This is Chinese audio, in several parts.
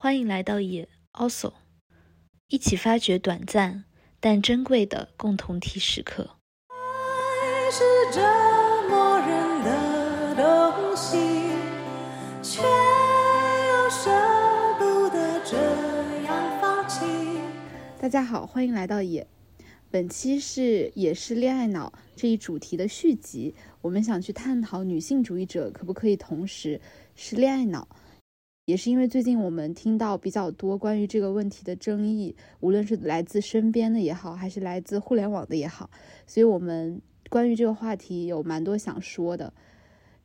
欢迎来到也 also，一起发掘短暂但珍贵的共同体时刻。爱是折磨人的东西，却又舍不得这样放弃。大家好，欢迎来到也。本期是也是恋爱脑这一主题的续集，我们想去探讨女性主义者可不可以同时是恋爱脑。也是因为最近我们听到比较多关于这个问题的争议，无论是来自身边的也好，还是来自互联网的也好，所以我们关于这个话题有蛮多想说的。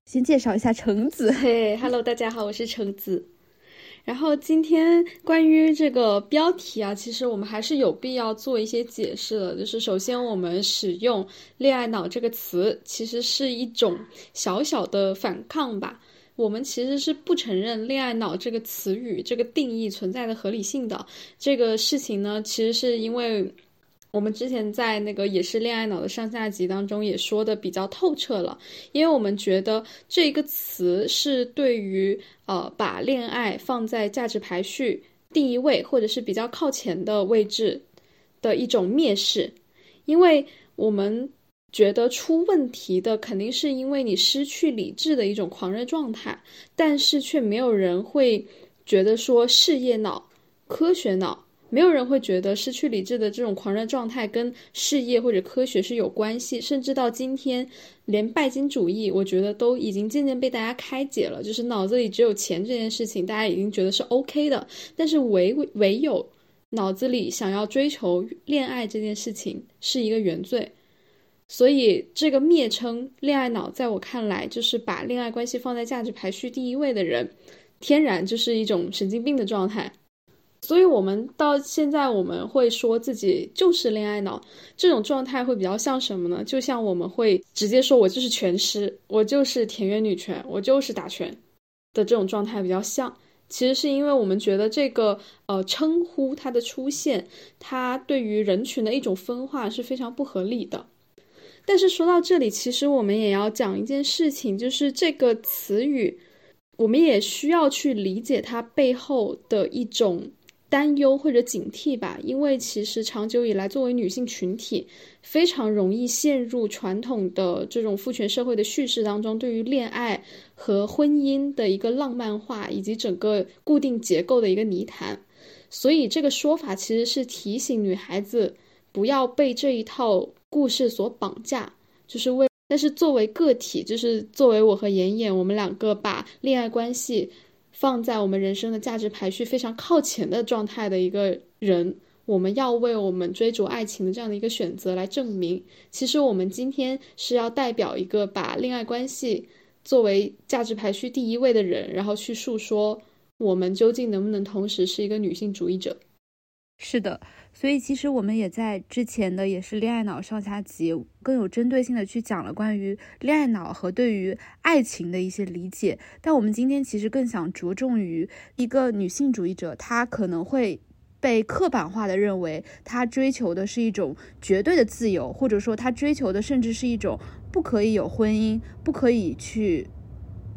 先介绍一下橙子，嘿，Hello，大家好，我是橙子。然后今天关于这个标题啊，其实我们还是有必要做一些解释的。就是首先，我们使用“恋爱脑”这个词，其实是一种小小的反抗吧。我们其实是不承认“恋爱脑”这个词语这个定义存在的合理性的。这个事情呢，其实是因为。我们之前在那个也是恋爱脑的上下集当中也说的比较透彻了，因为我们觉得这个词是对于呃把恋爱放在价值排序第一位或者是比较靠前的位置的一种蔑视，因为我们觉得出问题的肯定是因为你失去理智的一种狂热状态，但是却没有人会觉得说事业脑、科学脑。没有人会觉得失去理智的这种狂热状态跟事业或者科学是有关系，甚至到今天，连拜金主义，我觉得都已经渐渐被大家开解了。就是脑子里只有钱这件事情，大家已经觉得是 OK 的。但是唯唯有脑子里想要追求恋爱这件事情是一个原罪。所以这个蔑称恋爱脑，在我看来，就是把恋爱关系放在价值排序第一位的人，天然就是一种神经病的状态。所以，我们到现在我们会说自己就是恋爱脑，这种状态会比较像什么呢？就像我们会直接说我就是拳师，我就是田园女权，我就是打拳的这种状态比较像。其实是因为我们觉得这个呃称呼它的出现，它对于人群的一种分化是非常不合理的。但是说到这里，其实我们也要讲一件事情，就是这个词语，我们也需要去理解它背后的一种。担忧或者警惕吧，因为其实长久以来，作为女性群体，非常容易陷入传统的这种父权社会的叙事当中，对于恋爱和婚姻的一个浪漫化，以及整个固定结构的一个泥潭。所以这个说法其实是提醒女孩子不要被这一套故事所绑架，就是为。但是作为个体，就是作为我和妍妍，我们两个把恋爱关系。放在我们人生的价值排序非常靠前的状态的一个人，我们要为我们追逐爱情的这样的一个选择来证明，其实我们今天是要代表一个把恋爱关系作为价值排序第一位的人，然后去诉说我们究竟能不能同时是一个女性主义者。是的。所以，其实我们也在之前的也是恋爱脑上下集，更有针对性的去讲了关于恋爱脑和对于爱情的一些理解。但我们今天其实更想着重于一个女性主义者，她可能会被刻板化的认为，她追求的是一种绝对的自由，或者说她追求的甚至是一种不可以有婚姻，不可以去。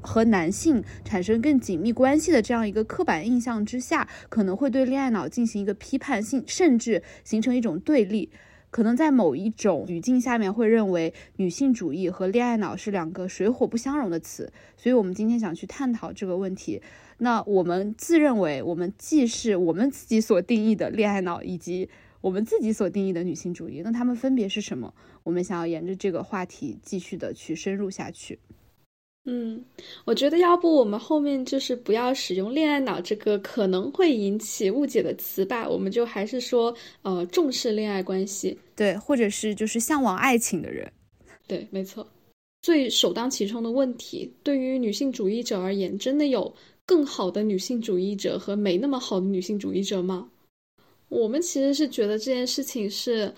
和男性产生更紧密关系的这样一个刻板印象之下，可能会对恋爱脑进行一个批判性，甚至形成一种对立。可能在某一种语境下面，会认为女性主义和恋爱脑是两个水火不相容的词。所以，我们今天想去探讨这个问题。那我们自认为，我们既是我们自己所定义的恋爱脑，以及我们自己所定义的女性主义，那它们分别是什么？我们想要沿着这个话题继续的去深入下去。嗯，我觉得要不我们后面就是不要使用“恋爱脑”这个可能会引起误解的词吧，我们就还是说，呃，重视恋爱关系，对，或者是就是向往爱情的人，对，没错。最首当其冲的问题，对于女性主义者而言，真的有更好的女性主义者和没那么好的女性主义者吗？我们其实是觉得这件事情是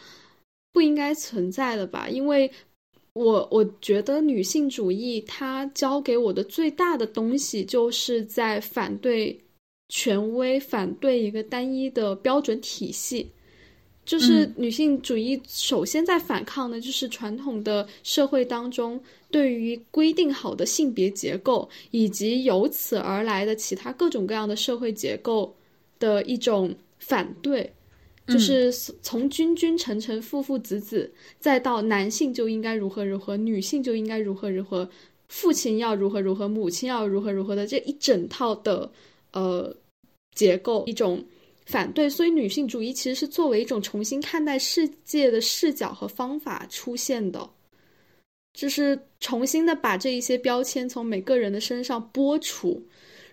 不应该存在的吧，因为。我我觉得女性主义它教给我的最大的东西，就是在反对权威，反对一个单一的标准体系。就是女性主义首先在反抗的，就是传统的社会当中对于规定好的性别结构，以及由此而来的其他各种各样的社会结构的一种反对，就是从君君臣臣父父子子，再到男性就应该如何如何，女性就应该如何如何，父亲要如何如何，母亲要如何如何的这一整套的呃结构一种反对，所以女性主义其实是作为一种重新看待世界的视角和方法出现的。就是重新的把这一些标签从每个人的身上剥除，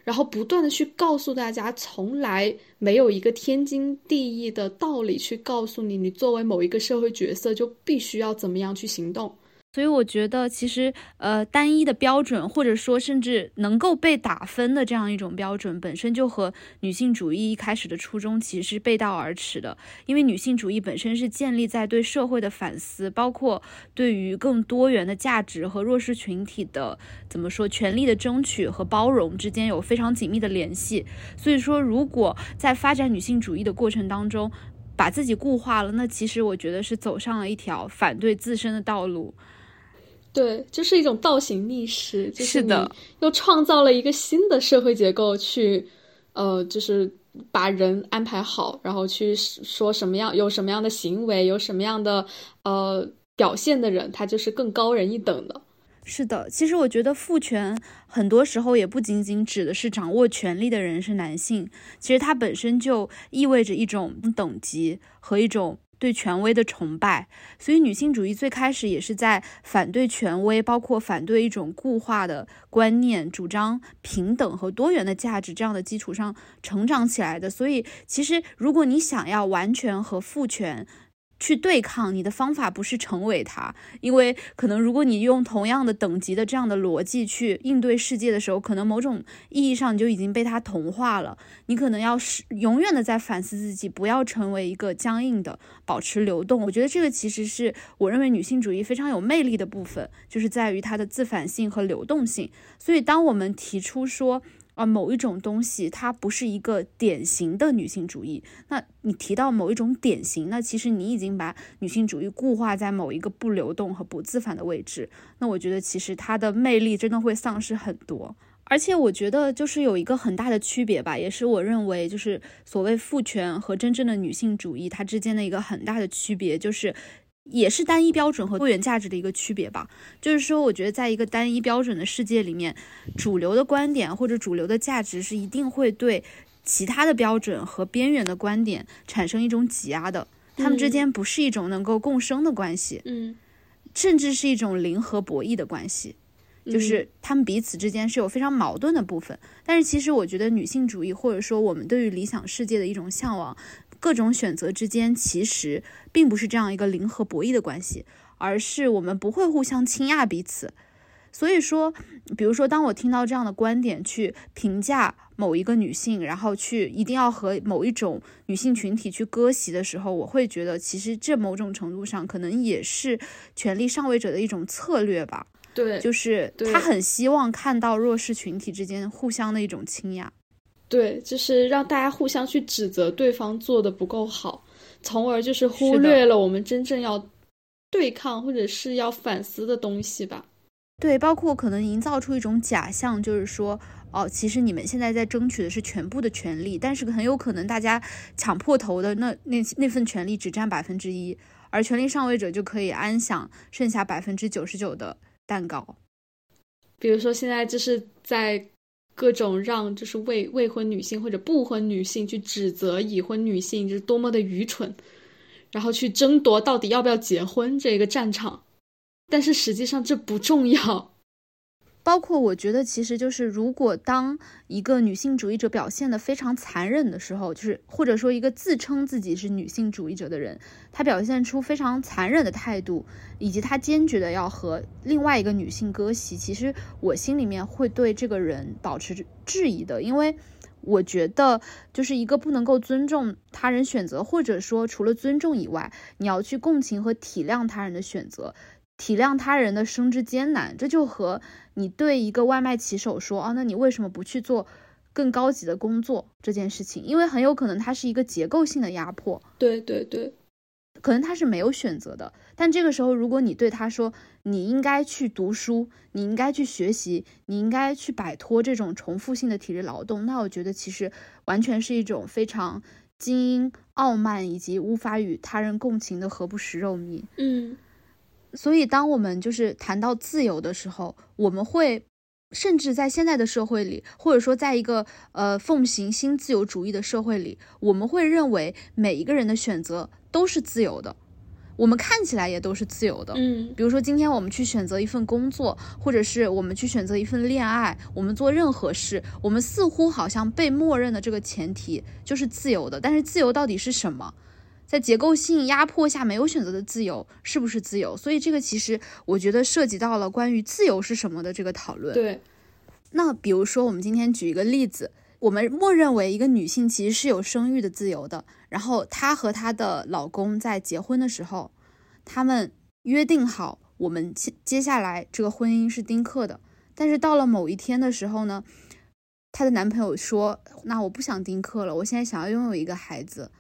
然后不断的去告诉大家，从来没有一个天经地义的道理去告诉你，你作为某一个社会角色就必须要怎么样去行动。所以我觉得，其实呃，单一的标准，或者说甚至能够被打分的这样一种标准，本身就和女性主义一开始的初衷其实是背道而驰的。因为女性主义本身是建立在对社会的反思，包括对于更多元的价值和弱势群体的怎么说权利的争取和包容之间有非常紧密的联系。所以说，如果在发展女性主义的过程当中，把自己固化了，那其实我觉得是走上了一条反对自身的道路。对，就是一种倒行逆施，就是的，又创造了一个新的社会结构去，呃，就是把人安排好，然后去说什么样有什么样的行为，有什么样的呃表现的人，他就是更高人一等的。是的，其实我觉得父权很多时候也不仅仅指的是掌握权力的人是男性，其实它本身就意味着一种等级和一种。对权威的崇拜，所以女性主义最开始也是在反对权威，包括反对一种固化的观念，主张平等和多元的价值这样的基础上成长起来的。所以，其实如果你想要完全和父权，去对抗你的方法不是成为它，因为可能如果你用同样的等级的这样的逻辑去应对世界的时候，可能某种意义上你就已经被它同化了。你可能要是永远的在反思自己，不要成为一个僵硬的，保持流动。我觉得这个其实是我认为女性主义非常有魅力的部分，就是在于它的自反性和流动性。所以当我们提出说，啊，某一种东西它不是一个典型的女性主义。那你提到某一种典型，那其实你已经把女性主义固化在某一个不流动和不自反的位置。那我觉得其实它的魅力真的会丧失很多。而且我觉得就是有一个很大的区别吧，也是我认为就是所谓父权和真正的女性主义它之间的一个很大的区别，就是。也是单一标准和多元价值的一个区别吧。就是说，我觉得在一个单一标准的世界里面，主流的观点或者主流的价值是一定会对其他的标准和边缘的观点产生一种挤压的。他们之间不是一种能够共生的关系，嗯，甚至是一种零和博弈的关系。就是他们彼此之间是有非常矛盾的部分。但是，其实我觉得女性主义或者说我们对于理想世界的一种向往。各种选择之间其实并不是这样一个零和博弈的关系，而是我们不会互相倾轧彼此。所以说，比如说，当我听到这样的观点去评价某一个女性，然后去一定要和某一种女性群体去割席的时候，我会觉得其实这某种程度上可能也是权力上位者的一种策略吧。对，就是他很希望看到弱势群体之间互相的一种倾轧。对，就是让大家互相去指责对方做的不够好，从而就是忽略了我们真正要对抗或者是要反思的东西吧。对，包括可能营造出一种假象，就是说，哦，其实你们现在在争取的是全部的权利，但是很有可能大家抢破头的那那那份权利只占百分之一，而权力上位者就可以安享剩下百分之九十九的蛋糕。比如说，现在就是在。各种让就是未未婚女性或者不婚女性去指责已婚女性就是多么的愚蠢，然后去争夺到底要不要结婚这个战场，但是实际上这不重要。包括我觉得，其实就是如果当一个女性主义者表现的非常残忍的时候，就是或者说一个自称自己是女性主义者的人，他表现出非常残忍的态度，以及他坚决的要和另外一个女性割席，其实我心里面会对这个人保持质疑的，因为我觉得就是一个不能够尊重他人选择，或者说除了尊重以外，你要去共情和体谅他人的选择。体谅他人的生之艰难，这就和你对一个外卖骑手说啊，那你为什么不去做更高级的工作这件事情？因为很有可能它是一个结构性的压迫。对对对，可能他是没有选择的。但这个时候，如果你对他说你应该去读书，你应该去学习，你应该去摆脱这种重复性的体力劳动，那我觉得其实完全是一种非常精英、傲慢以及无法与他人共情的何不食肉糜。嗯所以，当我们就是谈到自由的时候，我们会甚至在现在的社会里，或者说在一个呃奉行新自由主义的社会里，我们会认为每一个人的选择都是自由的，我们看起来也都是自由的。嗯比如说，今天我们去选择一份工作，或者是我们去选择一份恋爱，我们做任何事，我们似乎好像被默认的这个前提就是自由的。但是，自由到底是什么？在结构性压迫下没有选择的自由是不是自由？所以，这个其实我觉得涉及到了关于自由是什么的这个讨论。对，那比如说，我们今天举一个例子，我们默认为一个女性其实是有生育的自由的，然后她和她的老公在结婚的时候，他们约定好，我们接接下来这个婚姻是丁克的。但是到了某一天的时候呢，她的男朋友说：“那我不想丁克了，我现在想要拥有一个孩子。”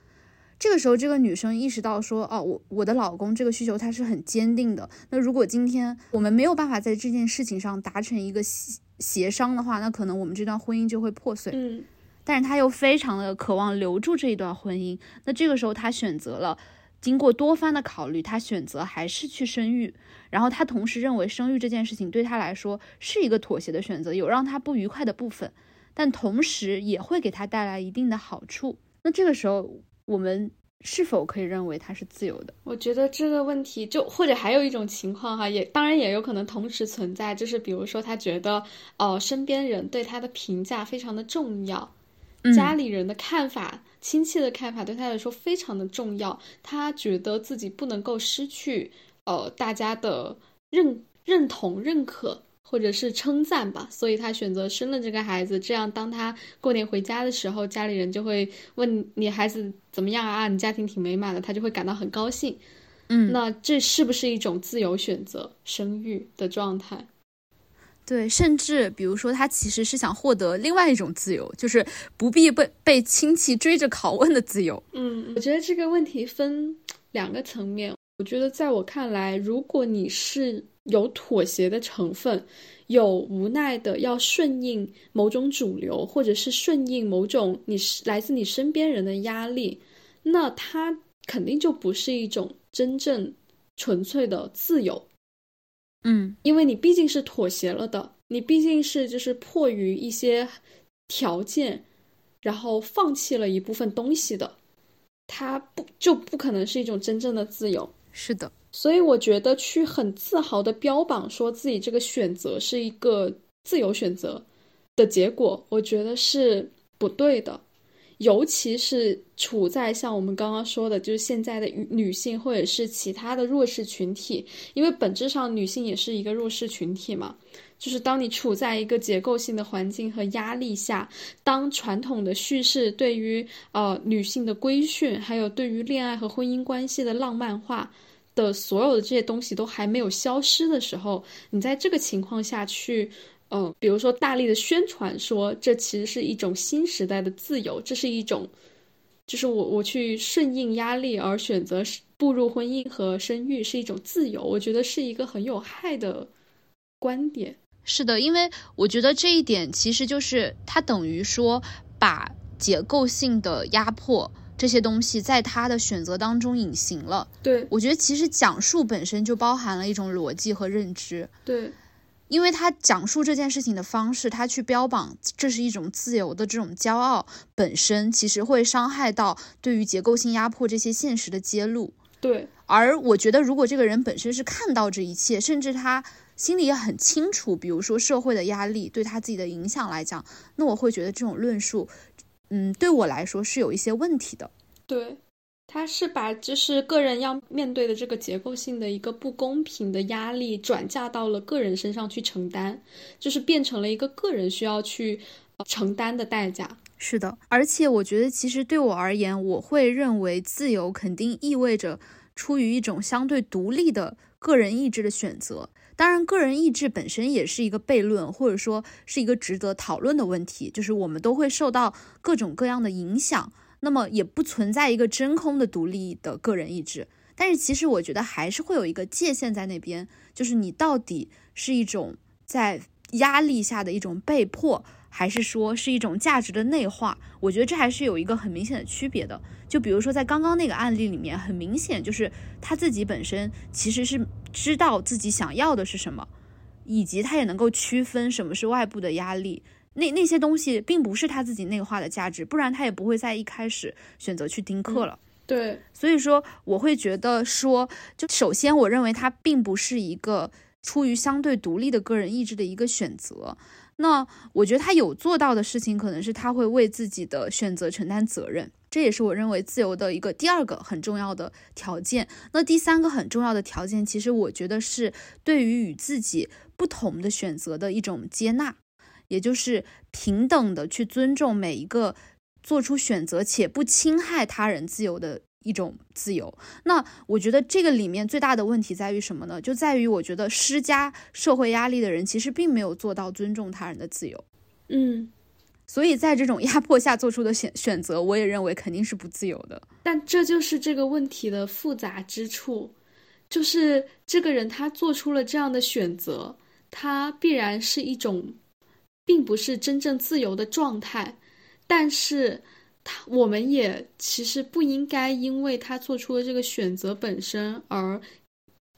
这个时候，这个女生意识到说：“哦，我我的老公这个需求他是很坚定的。那如果今天我们没有办法在这件事情上达成一个协协商的话，那可能我们这段婚姻就会破碎。嗯但是他又非常的渴望留住这一段婚姻，那这个时候他选择了，经过多番的考虑，他选择还是去生育。然后他同时认为生育这件事情对他来说是一个妥协的选择，有让他不愉快的部分，但同时也会给他带来一定的好处。那这个时候，我们是否可以认为他是自由的？我觉得这个问题就或者还有一种情况哈，也当然也有可能同时存在，就是比如说他觉得哦、身边人对他的评价非常的重要，家里人的看法、亲戚的看法对他来说非常的重要，他觉得自己不能够失去呃大家的认认同、认可。或者是称赞吧，所以他选择生了这个孩子。这样，当他过年回家的时候，家里人就会问你孩子怎么样啊？你家庭挺美满的，他就会感到很高兴。嗯，那这是不是一种自由选择生育的状态？对，甚至比如说，他其实是想获得另外一种自由，就是不必被被亲戚追着拷问的自由。嗯，我觉得这个问题分两个层面。我觉得在我看来，如果你是有妥协的成分，有无奈的要顺应某种主流，或者是顺应某种你是来自你身边人的压力，那它肯定就不是一种真正纯粹的自由。嗯因为你毕竟是妥协了的，你毕竟是就是迫于一些条件，然后放弃了一部分东西的，它不就不可能是一种真正的自由。是的，所以我觉得去很自豪的标榜说自己这个选择是一个自由选择的结果，我觉得是不对的。尤其是处在像我们刚刚说的，就是现在的女性或者是其他的弱势群体，因为本质上女性也是一个弱势群体嘛。就是当你处在一个结构性的环境和压力下，当传统的叙事对于呃女性的规训，还有对于恋爱和婚姻关系的浪漫化的所有的这些东西都还没有消失的时候，你在这个情况下去。嗯，比如说大力的宣传说这其实是一种新时代的自由，这是一种，就是我我去顺应压力而选择步入婚姻和生育是一种自由，我觉得是一个很有害的观点。是的，因为我觉得这一点其实就是它等于说把结构性的压迫这些东西在他的选择当中隐形了。对我觉得其实讲述本身就包含了一种逻辑和认知。对，因为他讲述这件事情的方式，他去标榜这是一种自由的这种骄傲，本身其实会伤害到对于结构性压迫这些现实的揭露。对，而我觉得，如果这个人本身是看到这一切，甚至他心里也很清楚，比如说社会的压力对他自己的影响来讲，那我会觉得这种论述，嗯，对我来说是有一些问题的。对，他是把就是个人要面对的这个结构性的一个不公平的压力转嫁到了个人身上去承担，就是变成了一个个人需要去、呃承担的代价。是的，而且我觉得，其实对我而言，我会认为自由肯定意味着出于一种相对独立的个人意志的选择。当然，个人意志本身也是一个悖论，或者说是一个值得讨论的问题。就是我们都会受到各种各样的影响，那么也不存在一个真空的独立的个人意志。但是其实我觉得还是会有一个界限在那边，就是你到底是一种在压力下的一种被迫，还是说是一种价值的内化？我觉得这还是有一个很明显的区别的。就比如说在刚刚那个案例里面，很明显就是他自己本身其实是知道自己想要的是什么，以及他也能够区分什么是外部的压力。那那些东西并不是他自己内化的价值，不然他也不会在一开始选择去丁克了。对，所以说我会觉得说，就首先我认为它并不是一个出于相对独立的个人意志的一个选择。那我觉得他有做到的事情，可能是他会为自己的选择承担责任，这也是我认为自由的一个第二个很重要的条件。那第三个很重要的条件，其实我觉得是对于与自己不同的选择的一种接纳，也就是平等的去尊重每一个。做出选择且不侵害他人自由的一种自由。那我觉得这个里面最大的问题在于什么呢？就在于我觉得施加社会压力的人其实并没有做到尊重他人的自由。嗯，所以在这种压迫下做出的选选择，我也认为肯定是不自由的。但这就是这个问题的复杂之处，就是这个人他做出了这样的选择，他必然是一种，并不是真正自由的状态。但是，他我们也其实不应该因为他做出了这个选择本身而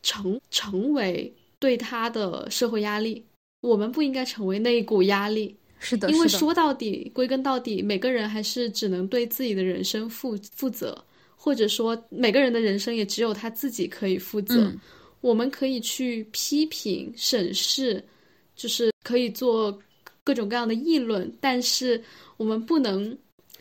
成成为对他的社会压力。我们不应该成为那一股压力。是的，因为说到底，归根到底，每个人还是只能对自己的人生负负责，或者说每个人的人生也只有他自己可以负责。我们可以去批评、审视，就是可以做各种各样的议论，但是。我们不能，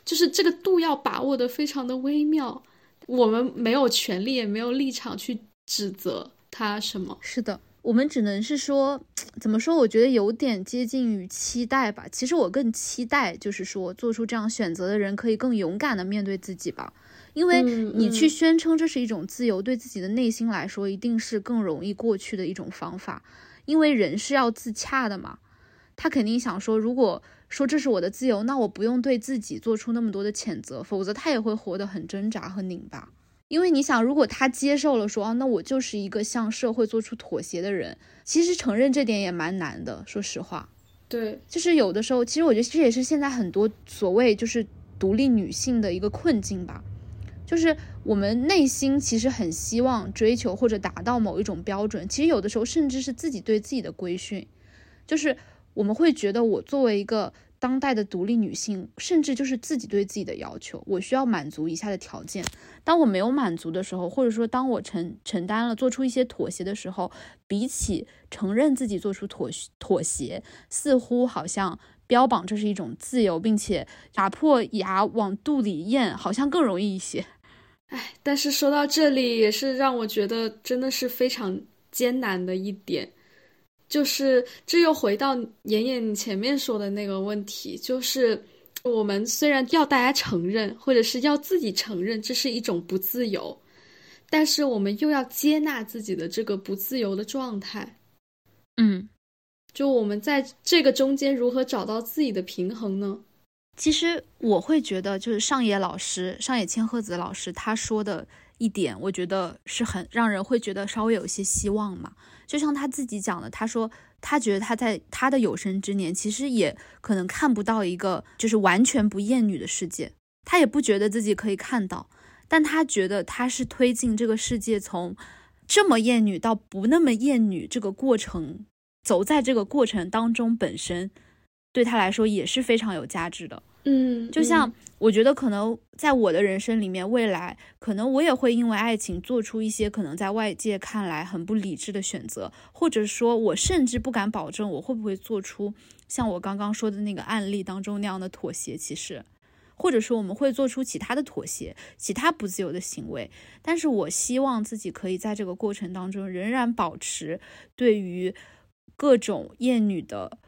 就是这个度要把握的非常的微妙。我们没有权利，也没有立场去指责他什么。是的，我们只能是说，怎么说？我觉得有点接近于期待吧。其实我更期待，就是说做出这样选择的人可以更勇敢的面对自己吧。因为你去宣称这是一种自由，对自己的内心来说，一定是更容易过去的一种方法。因为人是要自洽的嘛，他肯定想说，如果。说这是我的自由，那我不用对自己做出那么多的谴责，否则他也会活得很挣扎和拧巴。因为你想，如果他接受了说啊，那我就是一个向社会做出妥协的人，其实承认这点也蛮难的。说实话，对，就是有的时候，其实我觉得这也是现在很多所谓就是独立女性的一个困境吧，就是我们内心其实很希望追求或者达到某一种标准，其实有的时候甚至是自己对自己的规训，就是。我们会觉得，我作为一个当代的独立女性，甚至就是自己对自己的要求，我需要满足以下的条件。当我没有满足的时候，或者说当我承承担了做出一些妥协的时候，比起承认自己做出妥妥协，似乎好像标榜这是一种自由，并且打破牙往肚里咽，好像更容易一些。哎，但是说到这里，也是让我觉得真的是非常艰难的一点。就是这又回到妍妍你前面说的那个问题，就是我们虽然要大家承认，或者是要自己承认这是一种不自由，但是我们又要接纳自己的这个不自由的状态。嗯，就我们在这个中间如何找到自己的平衡呢？其实我会觉得，就是上野老师上野千鹤子老师他说的一点，我觉得是很让人会觉得稍微有一些希望嘛。就像他自己讲的，他说他觉得他在他的有生之年，其实也可能看不到一个就是完全不厌女的世界，他也不觉得自己可以看到，但他觉得他是推进这个世界从这么厌女到不那么厌女这个过程，走在这个过程当中本身对他来说也是非常有价值的。嗯，就像我觉得可能在我的人生里面，未来可能我也会因为爱情做出一些可能在外界看来很不理智的选择，或者说，我甚至不敢保证我会不会做出像我刚刚说的那个案例当中那样的妥协。其实，或者说我们会做出其他的妥协，其他不自由的行为。但是我希望自己可以在这个过程当中仍然保持对于各种厌女的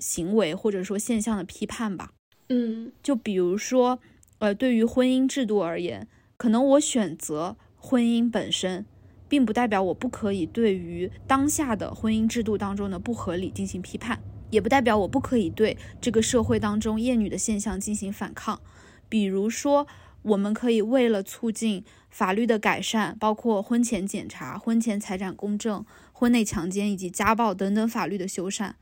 行为或者说现象的批判吧。嗯，就比如说，呃，对于婚姻制度而言，可能我选择婚姻本身，并不代表我不可以对于当下的婚姻制度当中的不合理进行批判，也不代表我不可以对这个社会当中厌女的现象进行反抗。比如说，我们可以为了促进法律的改善，包括婚前检查、婚前财产公证、婚内强奸以及家暴等等法律的修缮。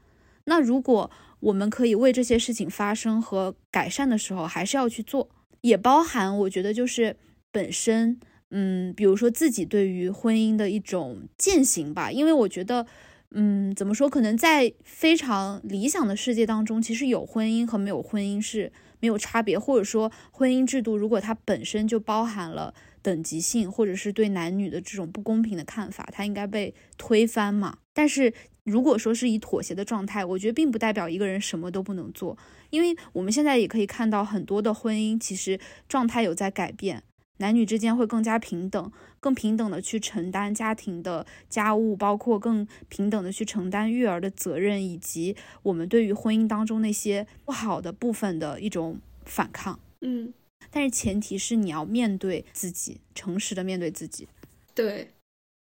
那如果我们可以为这些事情发生和改善的时候，还是要去做，也包含我觉得就是本身，嗯，比如说自己对于婚姻的一种践行吧，因为我觉得。嗯，怎么说？可能在非常理想的世界当中，其实有婚姻和没有婚姻是没有差别，或者说婚姻制度如果它本身就包含了等级性，或者是对男女的这种不公平的看法，它应该被推翻嘛。但是如果说是以妥协的状态，我觉得并不代表一个人什么都不能做，因为我们现在也可以看到很多的婚姻其实状态有在改变。男女之间会更加平等，更平等的去承担家庭的家务，包括更平等的去承担育儿的责任，以及我们对于婚姻当中那些不好的部分的一种反抗。嗯，但是前提是你要面对自己，诚实的面对自己。对，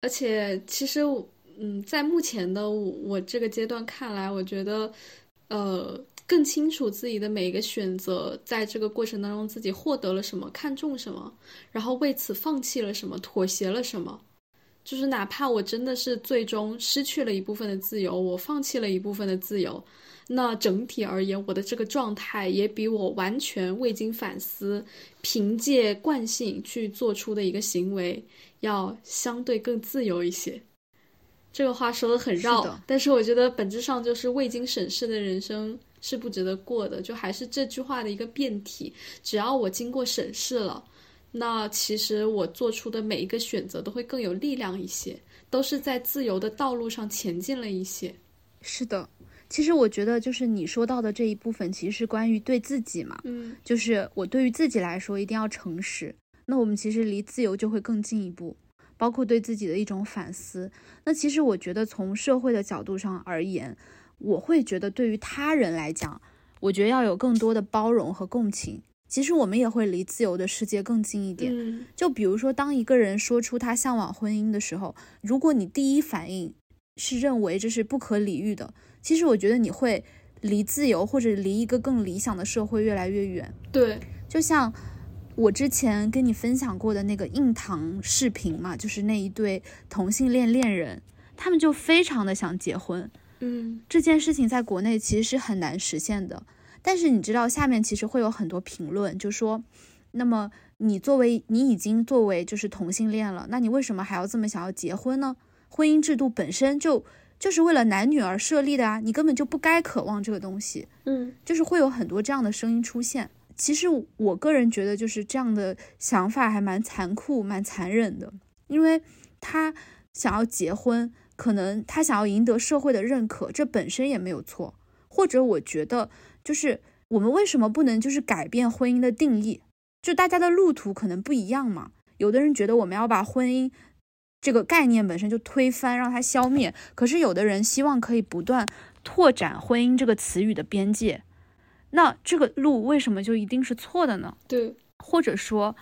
而且其实，嗯，在目前的我这个阶段看来，我觉得，呃。更清楚自己的每一个选择，在这个过程当中自己获得了什么，看重什么，然后为此放弃了什么，妥协了什么。就是哪怕我真的是最终失去了一部分的自由，我放弃了一部分的自由，那整体而言，我的这个状态也比我完全未经反思，凭借惯性去做出的一个行为要相对更自由一些。这个话说的很绕，但是我觉得本质上就是未经审视的人生。是不值得过的，就还是这句话的一个变体。只要我经过审视了，那其实我做出的每一个选择都会更有力量一些，都是在自由的道路上前进了一些。是的，其实我觉得就是你说到的这一部分，其实是关于对自己嘛，嗯，就是我对于自己来说一定要诚实。那我们其实离自由就会更进一步，包括对自己的一种反思。那其实我觉得从社会的角度上而言。我会觉得，对于他人来讲，我觉得要有更多的包容和共情。其实我们也会离自由的世界更近一点。就比如说，当一个人说出他向往婚姻的时候，如果你第一反应是认为这是不可理喻的，其实我觉得你会离自由或者离一个更理想的社会越来越远。对，就像我之前跟你分享过的那个硬糖视频嘛，就是那一对同性恋恋人，他们就非常的想结婚。嗯，这件事情在国内其实是很难实现的。但是你知道，下面其实会有很多评论，就说，那么你作为你已经作为就是同性恋了，那你为什么还要这么想要结婚呢？婚姻制度本身就就是为了男女而设立的啊，你根本就不该渴望这个东西。嗯，就是会有很多这样的声音出现。其实我个人觉得，就是这样的想法还蛮残酷、蛮残忍的，因为他想要结婚。可能他想要赢得社会的认可，这本身也没有错。或者我觉得，就是我们为什么不能就是改变婚姻的定义？就大家的路途可能不一样嘛。有的人觉得我们要把婚姻这个概念本身就推翻，让它消灭。可是有的人希望可以不断拓展婚姻这个词语的边界。那这个路为什么就一定是错的呢？对，或者说，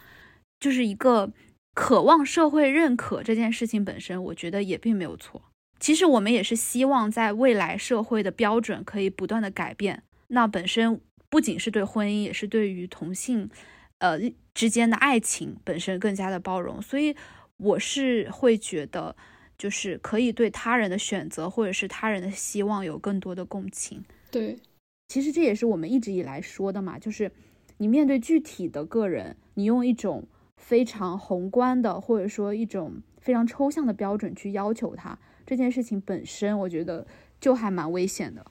就是一个。渴望社会认可这件事情本身，我觉得也并没有错。其实我们也是希望在未来社会的标准可以不断的改变。那本身不仅是对婚姻，也是对于同性，呃之间的爱情本身更加的包容。所以我是会觉得，就是可以对他人的选择或者是他人的希望有更多的共情。对，其实这也是我们一直以来说的嘛，就是你面对具体的个人，你用一种。非常宏观的，或者说一种非常抽象的标准去要求他这件事情本身，我觉得就还蛮危险的。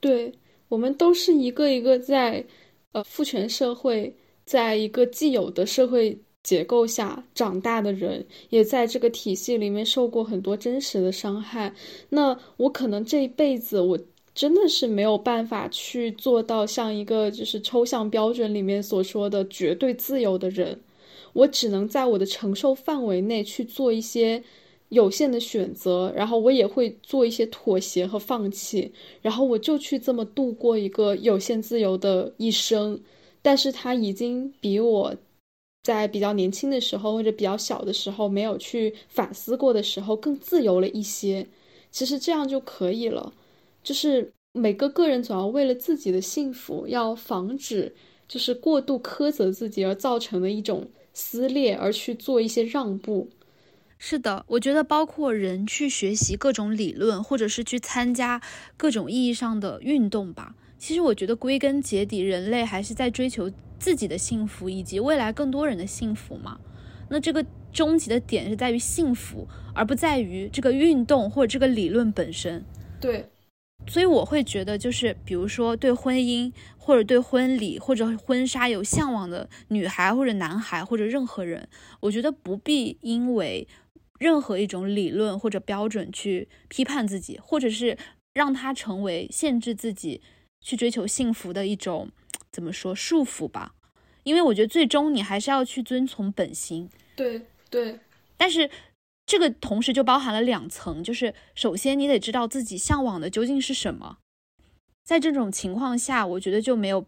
对我们都是一个一个在呃父权社会，在一个既有的社会结构下长大的人，也在这个体系里面受过很多真实的伤害。那我可能这一辈子，我真的是没有办法去做到像一个就是抽象标准里面所说的绝对自由的人。我只能在我的承受范围内去做一些有限的选择，然后我也会做一些妥协和放弃，然后我就去这么度过一个有限自由的一生。但是他已经比我在比较年轻的时候或者比较小的时候没有去反思过的时候更自由了一些。其实这样就可以了。就是每个个人总要为了自己的幸福，要防止。就是过度苛责自己而造成的一种撕裂，而去做一些让步。是的，我觉得包括人去学习各种理论，或者是去参加各种意义上的运动吧。其实我觉得归根结底，人类还是在追求自己的幸福，以及未来更多人的幸福嘛。那这个终极的点是在于幸福，而不在于这个运动或者这个理论本身。对，所以我会觉得，就是比如说对婚姻或者对婚礼或者婚纱有向往的女孩或者男孩或者任何人，我觉得不必因为任何一种理论或者标准去批判自己，或者是让它成为限制自己。去追求幸福的一种怎么说束缚吧？因为我觉得最终你还是要去遵从本心。对对，但是这个同时就包含了两层，就是首先你得知道自己向往的究竟是什么，在这种情况下，我觉得就没有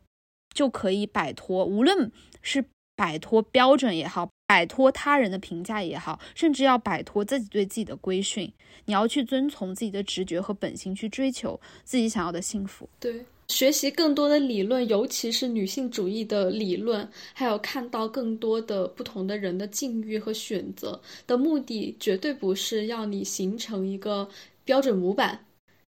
就可以摆脱，无论是摆脱标准也好，摆脱他人的评价也好，甚至要摆脱自己对自己的规训，你要去遵从自己的直觉和本心，去追求自己想要的幸福。对。学习更多的理论，尤其是女性主义的理论，还有看到更多的不同的人的境遇和选择的目的，绝对不是要你形成一个标准模板，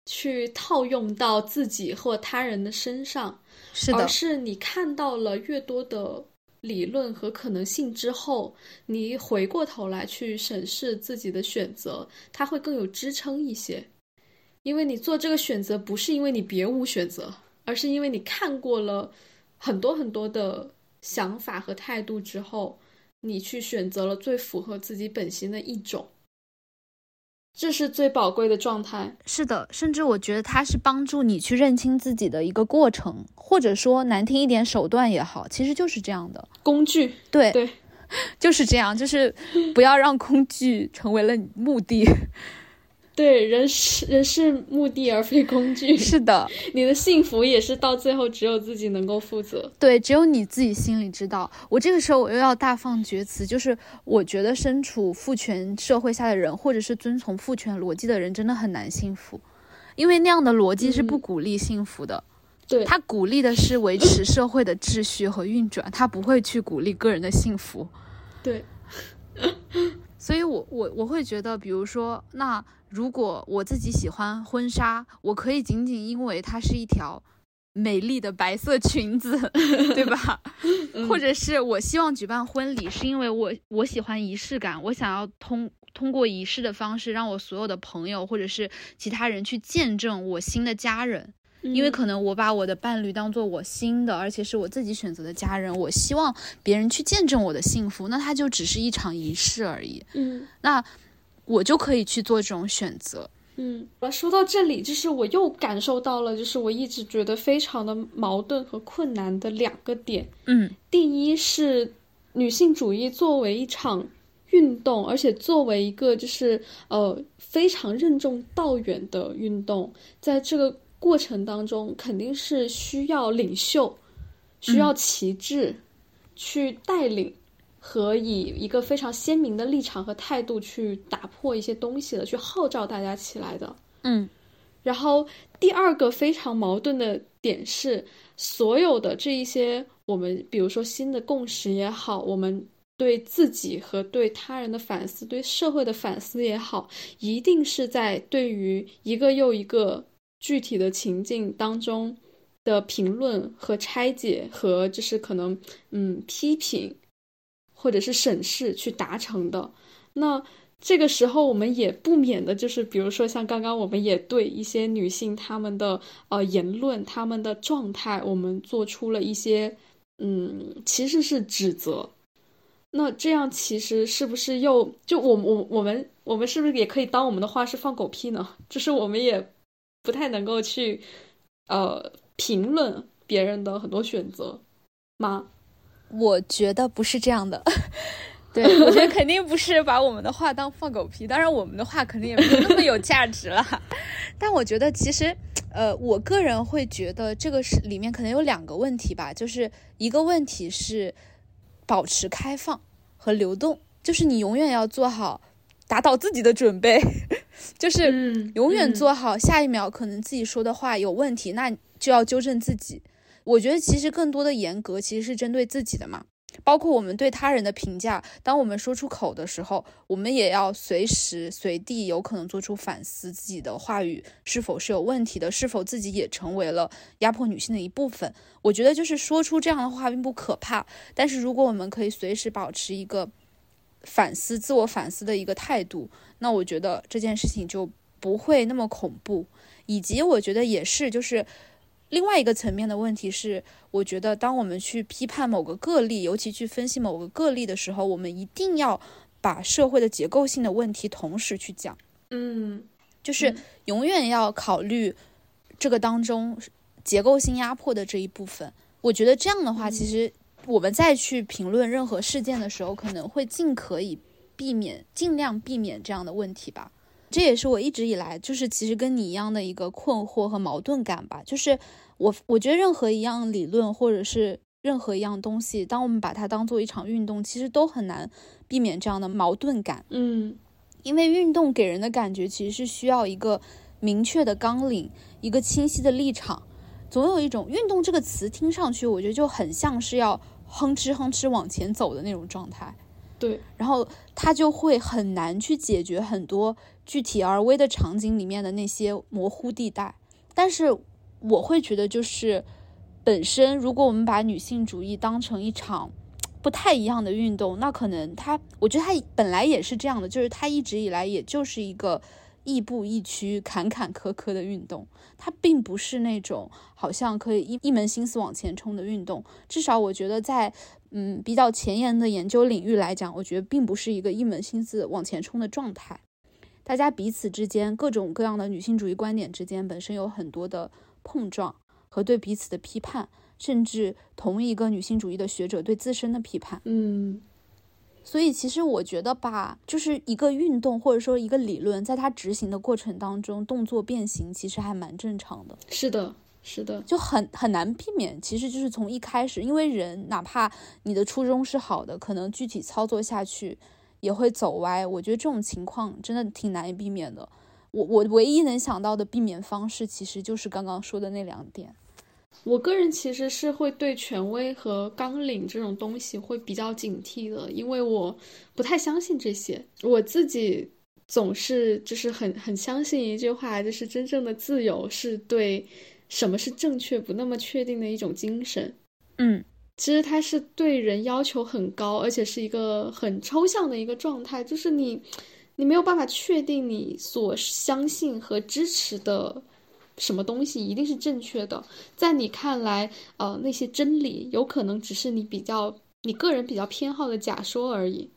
去套用到自己或他人的身上，是的，而是你看到了越多的理论和可能性之后，你回过头来去审视自己的选择，它会更有支撑一些，因为你做这个选择不是因为你别无选择。而是因为你看过了很多很多的想法和态度之后，你去选择了最符合自己本心的一种，这是最宝贵的状态。是的，甚至我觉得它是帮助你去认清自己的一个过程，或者说难听一点手段也好，其实就是这样的工具。对对，就是这样，就是不要让工具成为了目的。对，人是人是目的而非工具。是的，你的幸福也是到最后只有自己能够负责。对，只有你自己心里知道。我这个时候我又要大放厥词，就是我觉得身处父权社会下的人，或者是遵从父权逻辑的人，真的很难幸福，因为那样的逻辑是不鼓励幸福的。对，他鼓励的是维持社会的秩序和运转，他不会去鼓励个人的幸福。对，所以我我我会觉得，比如说那。如果我自己喜欢婚纱，我可以仅仅因为它是一条美丽的白色裙子，对吧？或者是我希望举办婚礼，是因为我我喜欢仪式感，我想要通通过仪式的方式，让我所有的朋友或者是其他人去见证我新的家人，因为可能我把我的伴侣当做我新的，而且是我自己选择的家人，我希望别人去见证我的幸福，那它就只是一场仪式而已。嗯，那。我就可以去做这种选择。嗯，说到这里，就是我又感受到了，就是我一直觉得非常的矛盾和困难的两个点。嗯，第一是女性主义作为一场运动，而且作为一个就是呃非常任重道远的运动，在这个过程当中，肯定是需要领袖，需要旗帜去带领。和以一个非常鲜明的立场和态度去打破一些东西的，去号召大家起来的。嗯，然后第二个非常矛盾的点是，所有的这一些我们，比如说新的共识也好，我们对自己和对他人的反思，对社会的反思也好，一定是在对于一个又一个具体的情境当中的评论和拆解和就是可能嗯批评。或者是审视去达成的，那这个时候我们也不免的就是，比如说像刚刚我们也对一些女性她们的呃言论、她们的状态，我们做出了一些嗯，其实是指责。那这样其实是不是又就我我我们我们是不是也可以当我们的话是放狗屁呢？就是我们也不太能够去呃评论别人的很多选择吗？我觉得不是这样的，对我觉得肯定不是把我们的话当放狗屁。当然，我们的话肯定也没有那么有价值了。但我觉得，其实，呃，我个人会觉得这个是里面可能有两个问题吧。就是一个问题是保持开放和流动，就是你永远要做好打倒自己的准备，就是永远做好下一秒可能自己说的话有问题，那就要纠正自己。我觉得其实更多的严格其实是针对自己的嘛。包括我们对他人的评价，当我们说出口的时候，我们也要随时随地有可能做出反思，自己的话语是否是有问题的，是否自己也成为了压迫女性的一部分。我觉得就是说出这样的话并不可怕，但是如果我们可以随时保持一个反思、自我反思的一个态度，那我觉得这件事情就不会那么恐怖。以及我觉得也是，就是。另外一个层面的问题是，我觉得当我们去批判某个个例，尤其去分析某个个例的时候，我们一定要把社会的结构性的问题同时去讲。嗯，就是永远要考虑这个当中结构性压迫的这一部分。我觉得这样的话，其实我们再去评论任何事件的时候，可能会尽可以避免，尽量避免这样的问题吧。这也是我一直以来就是其实跟你一样的一个困惑和矛盾感吧，就是。我我觉得任何一样理论或者是任何一样东西，当我们把它当做一场运动，其实都很难避免这样的矛盾感。嗯，因为运动给人的感觉其实是需要一个明确的纲领，一个清晰的立场。总有一种运动这个词听上去，我觉得就很像是要哼哧哼哧往前走的那种状态。对，然后它就会很难去解决很多具体而微的场景里面的那些模糊地带。但是。我会觉得，就是本身，如果我们把女性主义当成一场不太一样的运动，那可能它，我觉得它本来也是这样的，就是它一直以来也就是一个亦步亦趋、坎坎坷坷的运动，它并不是那种好像可以一一门心思往前冲的运动。至少我觉得，在嗯比较前沿的研究领域来讲，我觉得并不是一个一门心思往前冲的状态。大家彼此之间各种各样的女性主义观点之间，本身有很多的。碰撞和对彼此的批判，甚至同一个女性主义的学者对自身的批判。嗯，所以其实我觉得吧，就是一个运动或者说一个理论，在它执行的过程当中，动作变形其实还蛮正常的。是的，是的，就很很难避免。其实就是从一开始，因为人哪怕你的初衷是好的，可能具体操作下去也会走歪。我觉得这种情况真的挺难以避免的。我我唯一能想到的避免方式，其实就是刚刚说的那两点。我个人其实是会对权威和纲领这种东西会比较警惕的，因为我不太相信这些。我自己总是就是很很相信一句话，就是真正的自由是对什么是正确不那么确定的一种精神。嗯，其实它是对人要求很高，而且是一个很抽象的一个状态，就是你。你没有办法确定你所相信和支持的什么东西一定是正确的，在你看来，呃，那些真理有可能只是你比较你个人比较偏好的假说而已。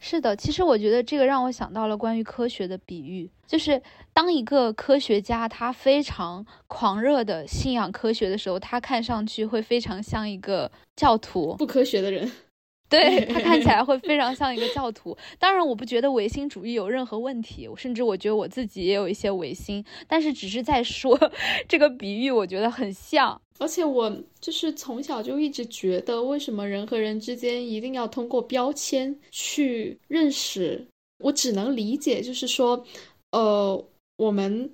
是的，其实我觉得这个让我想到了关于科学的比喻，就是当一个科学家他非常狂热的信仰科学的时候，他看上去会非常像一个教徒，不科学的人。对 他看起来会非常像一个教徒。当然，我不觉得唯心主义有任何问题，甚至我觉得我自己也有一些唯心。但是，只是在说 这个比喻，我觉得很像。而且，我就是从小就一直觉得，为什么人和人之间一定要通过标签去认识？我只能理解，就是说，呃，我们。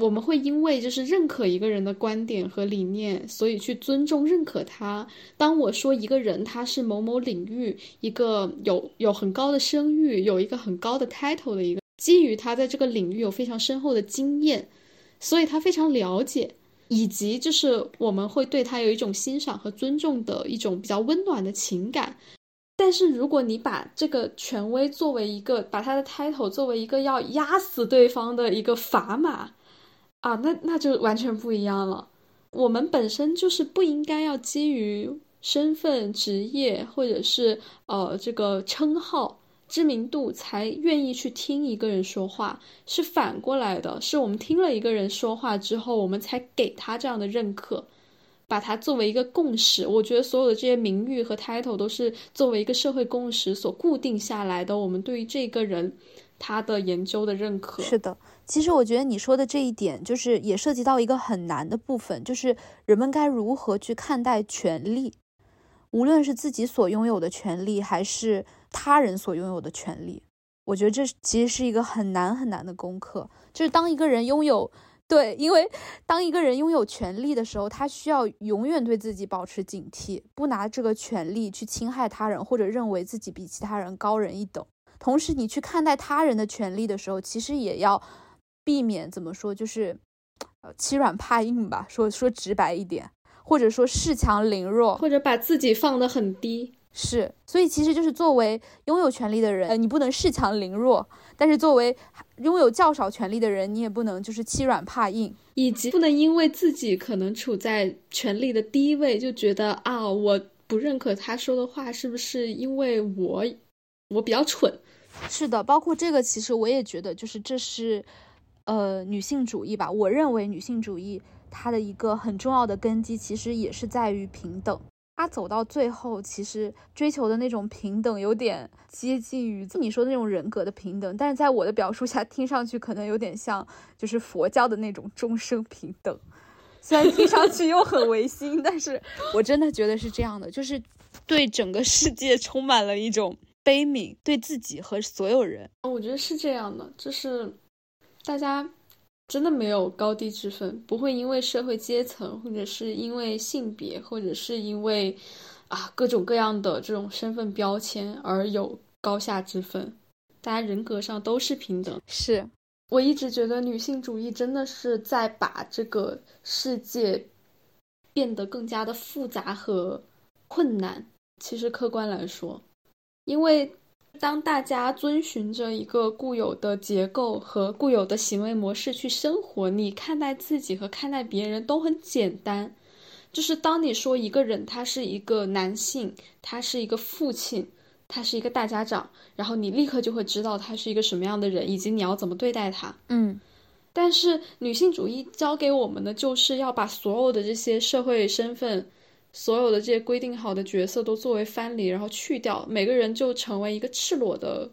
我们会因为就是认可一个人的观点和理念，所以去尊重认可他。当我说一个人他是某某领域一个有有很高的声誉，有一个很高的 title 的一个，基于他在这个领域有非常深厚的经验，所以他非常了解，以及就是我们会对他有一种欣赏和尊重的一种比较温暖的情感。但是如果你把这个权威作为一个，把他的 title 作为一个要压死对方的一个砝码。啊，那那就完全不一样了。我们本身就是不应该要基于身份、职业或者是呃这个称号、知名度才愿意去听一个人说话，是反过来的，是我们听了一个人说话之后，我们才给他这样的认可，把它作为一个共识。我觉得所有的这些名誉和 title 都是作为一个社会共识所固定下来的。我们对于这个人他的研究的认可，是的。其实我觉得你说的这一点，就是也涉及到一个很难的部分，就是人们该如何去看待权利，无论是自己所拥有的权利，还是他人所拥有的权利。我觉得这其实是一个很难很难的功课。就是当一个人拥有对，因为当一个人拥有权利的时候，他需要永远对自己保持警惕，不拿这个权利去侵害他人，或者认为自己比其他人高人一等。同时，你去看待他人的权利的时候，其实也要避免怎么说，就是呃欺软怕硬吧，说说直白一点，或者说恃强凌弱，或者把自己放得很低。是，所以其实就是作为拥有权利的人，呃，你不能恃强凌弱，但是作为拥有较少权利的人，你也不能就是欺软怕硬，以及不能因为自己可能处在权力的低位，就觉得啊，我不认可他说的话，是不是因为我我比较蠢？是的，包括这个，其实我也觉得，就是这是呃女性主义吧。我认为女性主义它的一个很重要的根基，其实也是在于平等。他走到最后，其实追求的那种平等，有点接近于你说的那种人格的平等，但是在我的表述下，听上去可能有点像就是佛教的那种终生平等。虽然听上去又很违心，但是我真的觉得是这样的，就是对整个世界充满了一种悲悯，对自己和所有人。我觉得是这样的，就是大家。真的没有高低之分，不会因为社会阶层，或者是因为性别，或者是因为啊各种各样的这种身份标签而有高下之分。大家人格上都是平等。是我一直觉得女性主义真的是在把这个世界变得更加的复杂和困难。其实客观来说，因为。当大家遵循着一个固有的结构和固有的行为模式去生活，你看待自己和看待别人都很简单。就是当你说一个人他是一个男性，他是一个父亲，他是一个大家长，然后你立刻就会知道他是一个什么样的人，以及你要怎么对待他。嗯。但是女性主义教给我们的就是要把所有的这些社会身份。所有的这些规定好的角色都作为藩篱，然后去掉，每个人就成为一个赤裸的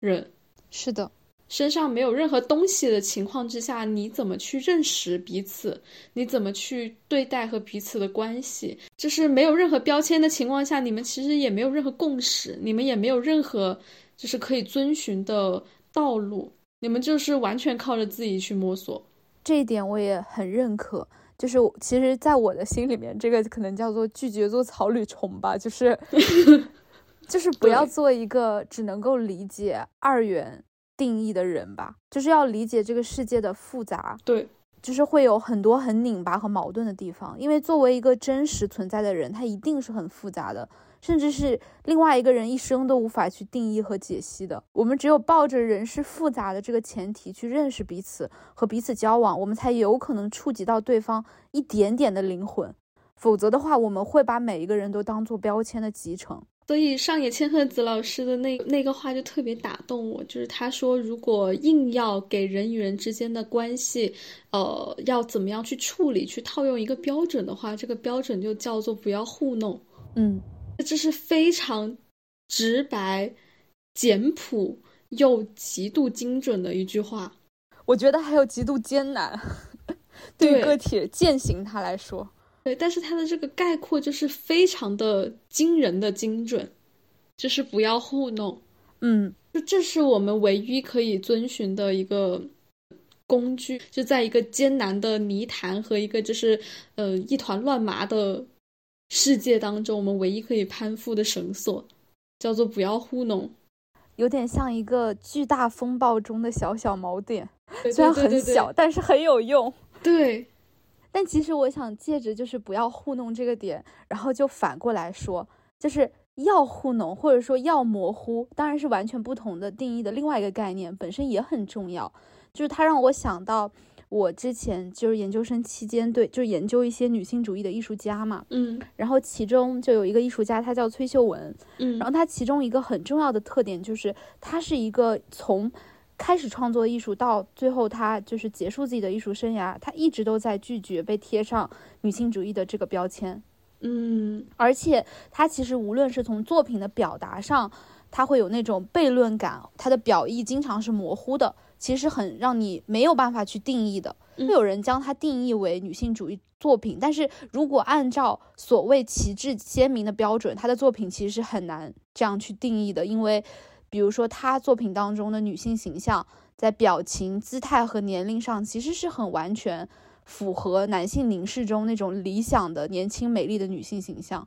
人。是的，身上没有任何东西的情况之下，你怎么去认识彼此？你怎么去对待和彼此的关系？就是没有任何标签的情况下，你们其实也没有任何共识，你们也没有任何就是可以遵循的道路，你们就是完全靠着自己去摸索。这一点我也很认可。就是其实，在我的心里面，这个可能叫做拒绝做草履虫吧，就是，就是不要做一个只能够理解二元定义的人吧，就是要理解这个世界的复杂。对，就是会有很多很拧巴和矛盾的地方，因为作为一个真实存在的人，他一定是很复杂的。甚至是另外一个人一生都无法去定义和解析的。我们只有抱着人是复杂的这个前提去认识彼此和彼此交往，我们才有可能触及到对方一点点的灵魂。否则的话，我们会把每一个人都当做标签的集成。所以上野千鹤子老师的那那个话就特别打动我，就是他说，如果硬要给人与人之间的关系，呃，要怎么样去处理，去套用一个标准的话，这个标准就叫做不要糊弄。嗯。这是非常直白、简朴又极度精准的一句话。我觉得还有极度艰难，对于个体践行它来说。对，但是它的这个概括就是非常的惊人的精准，就是不要糊弄。嗯，就这是我们唯一可以遵循的一个工具，就在一个艰难的泥潭和一个就是呃一团乱麻的。世界当中，我们唯一可以攀附的绳索，叫做不要糊弄，有点像一个巨大风暴中的小小锚点，虽然很小，但是很有用。对，但其实我想借着就是不要糊弄这个点，然后就反过来说，就是要糊弄或者说要模糊，当然是完全不同的定义的另外一个概念，本身也很重要，就是它让我想到。我之前就是研究生期间，对，就研究一些女性主义的艺术家嘛，嗯，然后其中就有一个艺术家，她叫崔秀文，嗯，然后她其中一个很重要的特点就是，她是一个从开始创作艺术到最后她就是结束自己的艺术生涯，她一直都在拒绝被贴上女性主义的这个标签，嗯，而且她其实无论是从作品的表达上，她会有那种悖论感，她的表意经常是模糊的。其实很让你没有办法去定义的，会有人将它定义为女性主义作品，但是如果按照所谓旗帜鲜明的标准，她的作品其实是很难这样去定义的，因为比如说她作品当中的女性形象，在表情、姿态和年龄上，其实是很完全符合男性凝视中那种理想的年轻美丽的女性形象。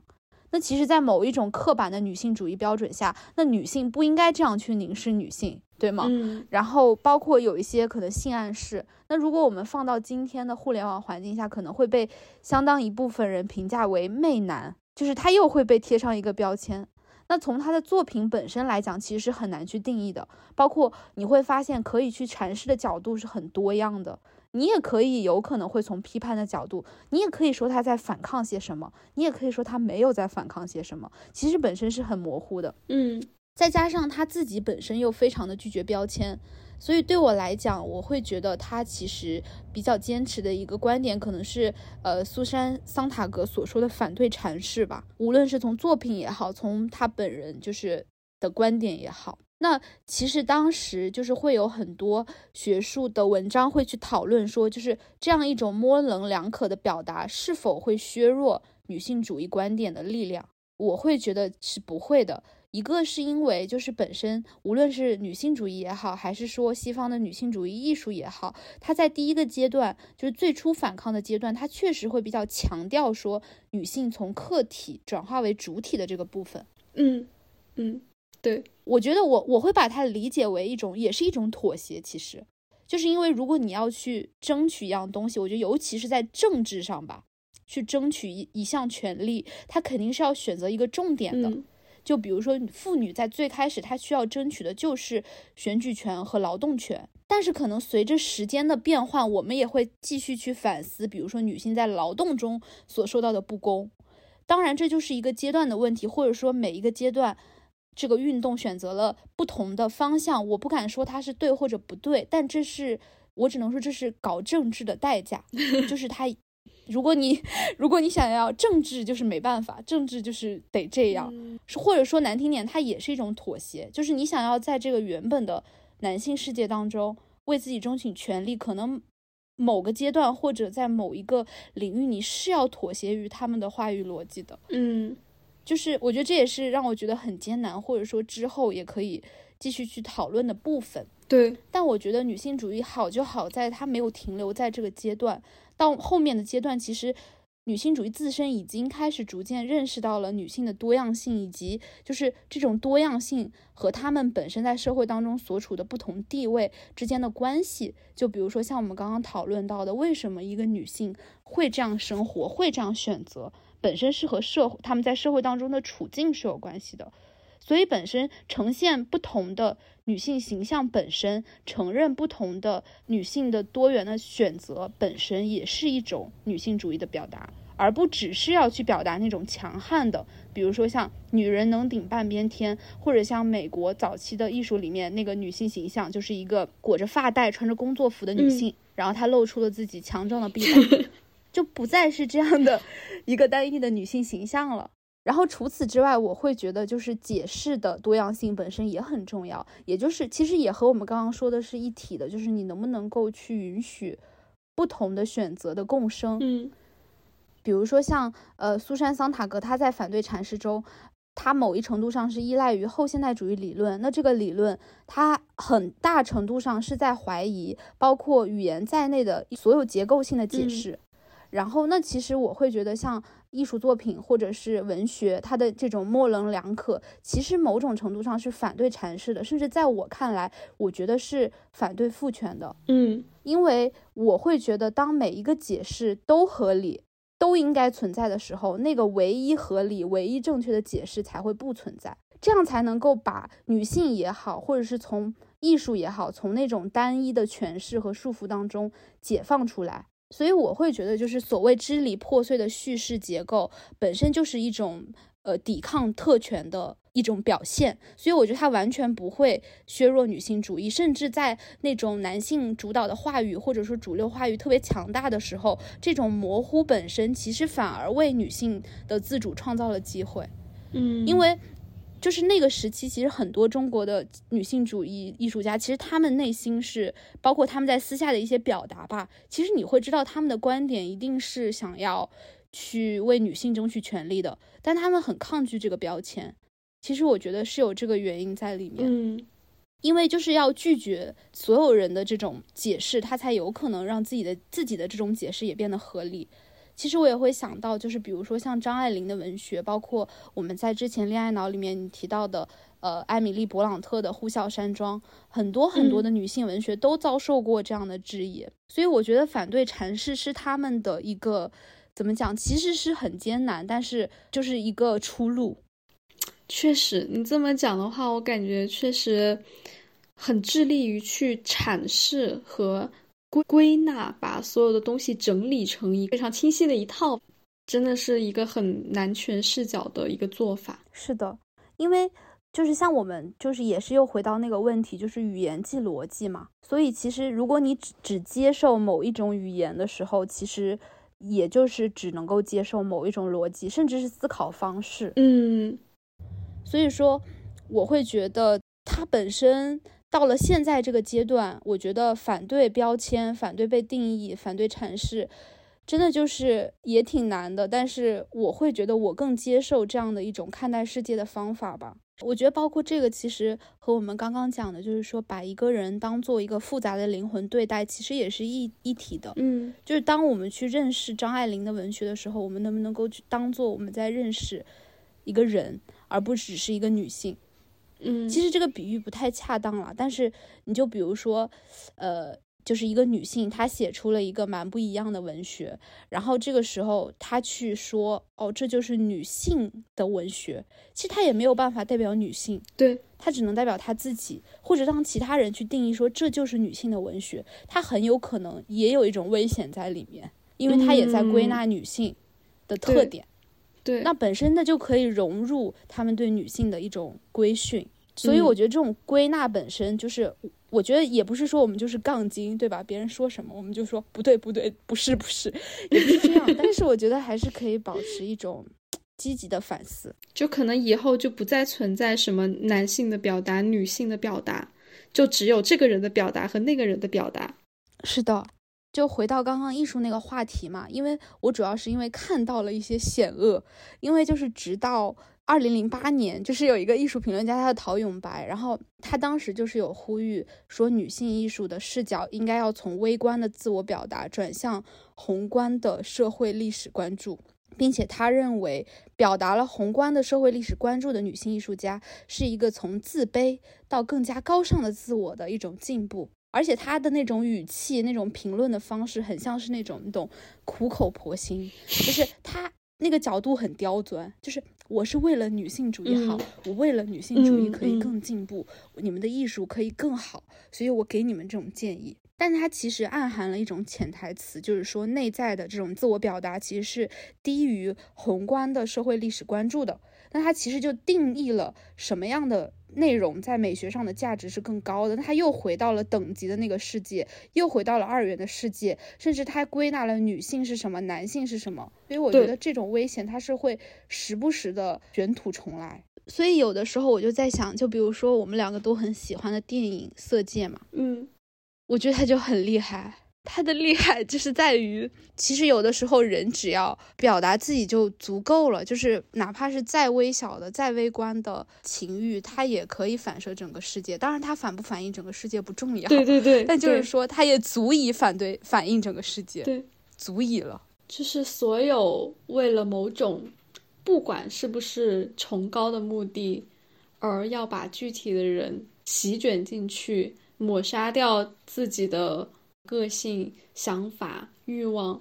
那其实，在某一种刻板的女性主义标准下，那女性不应该这样去凝视女性，对吗？嗯然后包括有一些可能性暗示，那如果我们放到今天的互联网环境下，可能会被相当一部分人评价为媚男，就是他又会被贴上一个标签。那从他的作品本身来讲，其实是很难去定义的。包括你会发现，可以去阐释的角度是很多样的。你也可以有可能会从批判的角度，你也可以说他在反抗些什么，你也可以说他没有在反抗些什么。其实本身是很模糊的。嗯再加上他自己本身又非常的拒绝标签，所以对我来讲，我会觉得他其实比较坚持的一个观点，可能是呃苏珊·桑塔格所说的反对阐释吧。无论是从作品也好，从他本人就是的观点也好，那其实当时就是会有很多学术的文章会去讨论说，就是这样一种模棱两可的表达是否会削弱女性主义观点的力量。我会觉得是不会的。一个是因为就是本身无论是女性主义也好，还是说西方的女性主义艺术也好，它在第一个阶段就是最初反抗的阶段，它确实会比较强调说女性从客体转化为主体的这个部分。嗯嗯，对，我觉得我我会把它理解为一种，也是一种妥协。其实，就是因为如果你要去争取一样东西，我觉得尤其是在政治上吧，去争取一一项权利，它肯定是要选择一个重点的。嗯就比如说，妇女在最开始她需要争取的就是选举权和劳动权，但是可能随着时间的变换，我们也会继续去反思，比如说女性在劳动中所受到的不公。当然，这就是一个阶段的问题，或者说每一个阶段，这个运动选择了不同的方向。我不敢说它是对或者不对，但这是我只能说这是搞政治的代价，就是它。如果你如果你想要政治，就是没办法，政治就是得这样。嗯或者说难听点，它也是一种妥协，就是你想要在这个原本的男性世界当中为自己争取权利，可能某个阶段或者在某一个领域，你是要妥协于他们的话语逻辑的。嗯就是我觉得这也是让我觉得很艰难，或者说之后也可以继续去讨论的部分。对，但我觉得女性主义好就好在它没有停留在这个阶段，到后面的阶段，其实女性主义自身已经开始逐渐认识到了女性的多样性，以及就是这种多样性和她们本身在社会当中所处的不同地位之间的关系。就比如说像我们刚刚讨论到的，为什么一个女性会这样生活，会这样选择，本身是和社会她们在社会当中的处境是有关系的。所以本身呈现不同的女性形象本身，承认不同的女性的多元的选择本身，也是一种女性主义的表达，而不只是要去表达那种强悍的，比如说像女人能顶半边天，或者像美国早期的艺术里面那个女性形象，就是一个裹着发带、穿着工作服的女性，然后她露出了自己强壮的臂膀，就不再是这样的一个单一的女性形象了。然后除此之外，我会觉得就是解释的多样性本身也很重要，也就是其实也和我们刚刚说的是一体的，就是你能不能够去允许不同的选择的共生。嗯比如说像呃苏珊桑塔格，她在反对阐释中，她某一程度上是依赖于后现代主义理论。那这个理论，它很大程度上是在怀疑包括语言在内的所有结构性的解嗯释。然后，那其实我会觉得，像艺术作品或者是文学，它的这种模棱两可，其实某种程度上是反对阐释的，甚至在我看来，我觉得是反对父权的。嗯因为我会觉得，当每一个解释都合理、都应该存在的时候，那个唯一合理、唯一正确的解释才会不存在，这样才能够把女性也好，或者是从艺术也好，从那种单一的诠释和束缚当中解放出来。所以我会觉得，就是所谓支离破碎的叙事结构，本身就是一种呃抵抗特权的一种表现。所以我觉得它完全不会削弱女性主义，甚至在那种男性主导的话语或者说主流话语特别强大的时候，这种模糊本身其实反而为女性的自主创造了机会。嗯，因为就是那个时期，其实很多中国的女性主义艺术家，其实他们内心是，包括他们在私下的一些表达吧，其实你会知道他们的观点一定是想要去为女性争取权利的，但他们很抗拒这个标签。其实我觉得是有这个原因在里面。嗯因为就是要拒绝所有人的这种解释，他才有可能让自己的自己的这种解释也变得合理。其实我也会想到，就是比如说像张爱玲的文学，包括我们在之前《恋爱脑》里面提到的，呃，艾米丽·勃朗特的《呼啸山庄》，很多很多的女性文学都遭受过这样的质疑。所以我觉得反对阐释是他们的一个怎么讲，其实是很艰难，但是就是一个出路。确实，你这么讲的话，我感觉确实很致力于去阐释和归归纳，把所有的东西整理成一个非常清晰的一套，真的是一个很男权视角的一个做法。是的，因为就是像我们就是也是又回到那个问题，就是语言即逻辑嘛。所以其实如果你只只接受某一种语言的时候，其实也就是只能够接受某一种逻辑，甚至是思考方式。嗯所以说，我会觉得它本身到了现在这个阶段，我觉得反对标签、反对被定义、反对阐释，真的就是也挺难的。但是我会觉得我更接受这样的一种看待世界的方法吧。我觉得包括这个，其实和我们刚刚讲的，就是说把一个人当做一个复杂的灵魂对待，其实也是一一体的。嗯就是当我们去认识张爱玲的文学的时候，我们能不能够去当做我们在认识一个人，而不只是一个女性？嗯，其实这个比喻不太恰当了，但是你就比如说，呃，就是一个女性，她写出了一个蛮不一样的文学，然后这个时候她去说，哦，这就是女性的文学，其实她也没有办法代表女性，对，她只能代表她自己，或者让其他人去定义说这就是女性的文学，她很有可能也有一种危险在里面，因为她也在归纳女性的特对点。对，那本身那就可以融入他们对女性的一种规训，所以嗯我觉得这种归纳本身就是，我觉得也不是说我们就是杠精，对吧？别人说什么我们就说不对不对，不是不是，也不是这样。但是我觉得还是可以保持一种积极的反思。就可能以后就不再存在什么男性的表达、女性的表达，就只有这个人的表达和那个人的表达。是的，就回到刚刚艺术那个话题嘛，因为我主要是因为看到了一些险恶，因为就是直到二零零八年，就是有一个艺术评论家，他的陶永白，然后他当时就是有呼吁说，女性艺术的视角应该要从微观的自我表达转向宏观的社会历史关注。并且他认为，表达了宏观的社会历史关注的女性艺术家，是一个从自卑到更加高尚的自我的一种进步。而且他的那种语气、那种评论的方式，很像是那种你懂苦口婆心，就是他那个角度很刁钻，就是我是为了女性主义好，嗯我为了女性主义嗯可以嗯更进步，你们的艺术可以更好，所以我给你们这种建议。但它其实暗含了一种潜台词，就是说内在的这种自我表达其实是低于宏观的社会历史关注的。那它其实就定义了什么样的内容在美学上的价值是更高的。那它又回到了等级的那个世界，又回到了二元的世界，甚至它还归纳了女性是什么，男性是什么。所以我觉得这种危险它是会时不时的卷土重来。所以有的时候我就在想，就比如说我们两个都很喜欢的电影《色戒》嘛，嗯我觉得它就很厉害。它的厉害就是在于，其实有的时候人只要表达自己就足够了，就是哪怕是再微小的、再微观的情欲，它也可以反射整个世界。当然，它反不反映整个世界不重要，对对对，但就是说，它也足以反对反映整个世界，对，足以了。就是所有为了某种，不管是不是崇高的目的，而要把具体的人席卷进去，抹杀掉自己的个性、想法、欲望，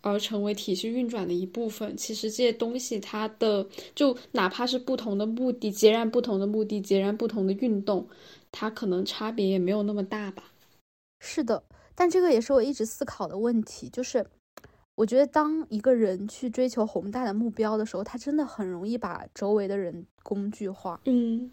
而成为体系运转的一部分。其实这些东西，它的就哪怕是不同的目的，截然不同的目的，截然不同的运动，它可能差别也没有那么大吧。是的，但这个也是我一直思考的问题，就是我觉得当一个人去追求宏大的目标的时候，他真的很容易把周围的人工具化。嗯，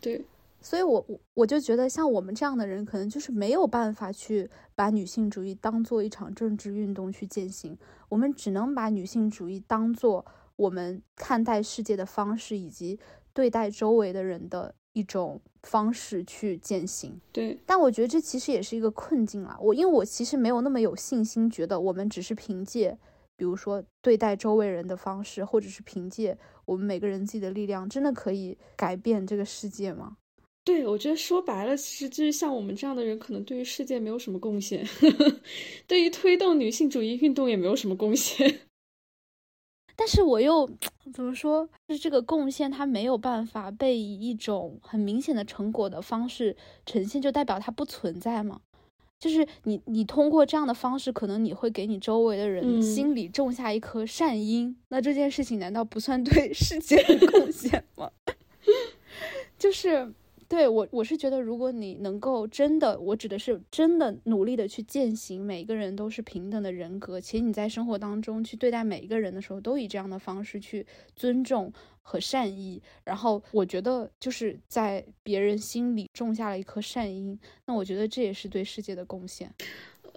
对，所以我我我就觉得，像我们这样的人，可能就是没有办法去把女性主义当做一场政治运动去践行，我们只能把女性主义当做我们看待世界的方式，以及对待周围的人的一种方式去践行。对，但我觉得这其实也是一个困境啊。我因为我其实没有那么有信心，觉得我们只是凭借，比如说对待周围人的方式，或者是凭借我们每个人自己的力量，真的可以改变这个世界吗？对，我觉得说白了，其实就是像我们这样的人，可能对于世界没有什么贡献，对于推动女性主义运动也没有什么贡献。但是我又怎么说？就是这个贡献，它没有办法被以一种很明显的成果的方式呈现，就代表它不存在吗？就是你，你通过这样的方式，可能你会给你周围的人心里种下一颗善因。那这件事情难道不算对世界的贡献吗？就是。对我，我是觉得，如果你能够真的，我指的是真的努力的去践行，每一个人都是平等的人格，且你在生活当中去对待每一个人的时候，都以这样的方式去尊重和善意，然后我觉得就是在别人心里种下了一颗善因，那我觉得这也是对世界的贡献。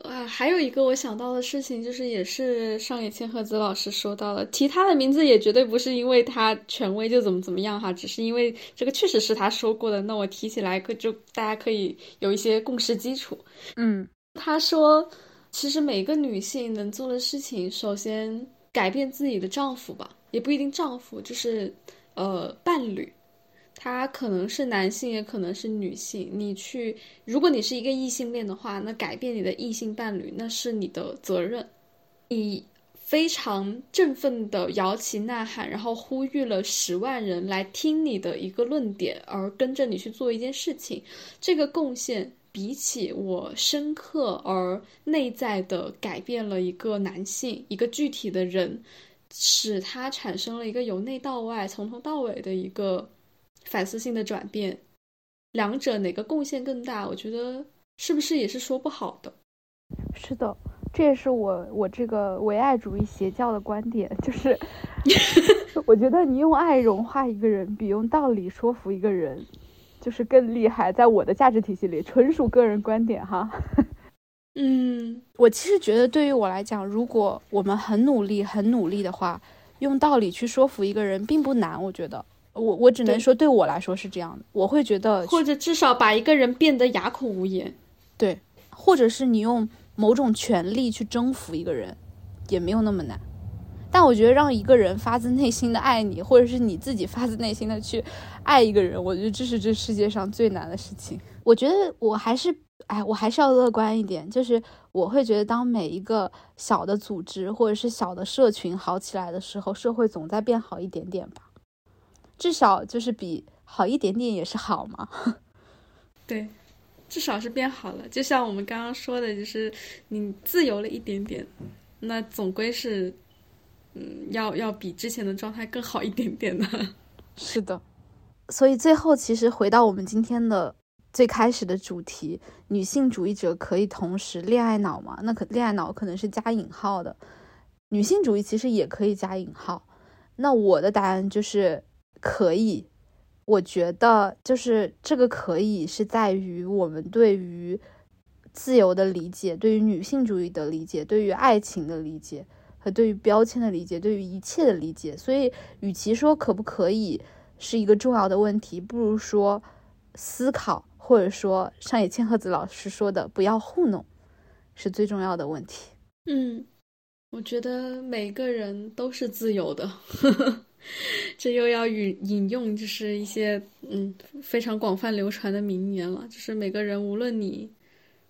啊，还有一个我想到的事情，就是也是上野千鹤子老师说到了，提他的名字也绝对不是因为他权威就怎么怎么样哈，只是因为这个确实是他说过的。那我提起来可就大家可以有一些共识基础。嗯，他说，其实每个女性能做的事情，首先改变自己的丈夫吧，也不一定丈夫，就是呃伴侣。他可能是男性，也可能是女性。你去，如果你是一个异性恋的话，那改变你的异性伴侣，那是你的责任。你非常振奋的摇旗呐喊，然后呼吁了十万人来听你的一个论点，而跟着你去做一件事情。这个贡献比起我深刻而内在的改变了一个男性，一个具体的人，使他产生了一个由内到外、从头到尾的一个。反思性的转变，两者哪个贡献更大？我觉得是不是也是说不好的。是的，这也是我我这个唯爱主义邪教的观点，就是 我觉得你用爱融化一个人，比用道理说服一个人，就是更厉害。在我的价值体系里，纯属个人观点哈。嗯，我其实觉得对于我来讲，如果我们很努力、很努力的话，用道理去说服一个人并不难，我觉得。我我只能说，对我来说是这样的，我会觉得，或者至少把一个人变得哑口无言，对，或者是你用某种权力去征服一个人，也没有那么难。但我觉得让一个人发自内心的爱你，或者是你自己发自内心的去爱一个人，我觉得这是这世界上最难的事情。我觉得我还是，哎，我还是要乐观一点，就是我会觉得，当每一个小的组织或者是小的社群好起来的时候，社会总在变好一点点吧。至少就是比好一点点也是好嘛，对，至少是变好了。就像我们刚刚说的，就是你自由了一点点，那总归是，嗯，要要比之前的状态更好一点点的。是的，所以最后其实回到我们今天的最开始的主题，女性主义者可以同时恋爱脑吗？那可恋爱脑可能是加引号的，女性主义其实也可以加引号。那我的答案就是。可以，我觉得就是这个可以是在于我们对于自由的理解，对于女性主义的理解，对于爱情的理解和对于标签的理解，对于一切的理解。所以，与其说可不可以是一个重要的问题，不如说思考，或者说上野千鹤子老师说的“不要糊弄”是最重要的问题。嗯，我觉得每个人都是自由的。这又要引引用，就是一些嗯非常广泛流传的名言了。就是每个人，无论你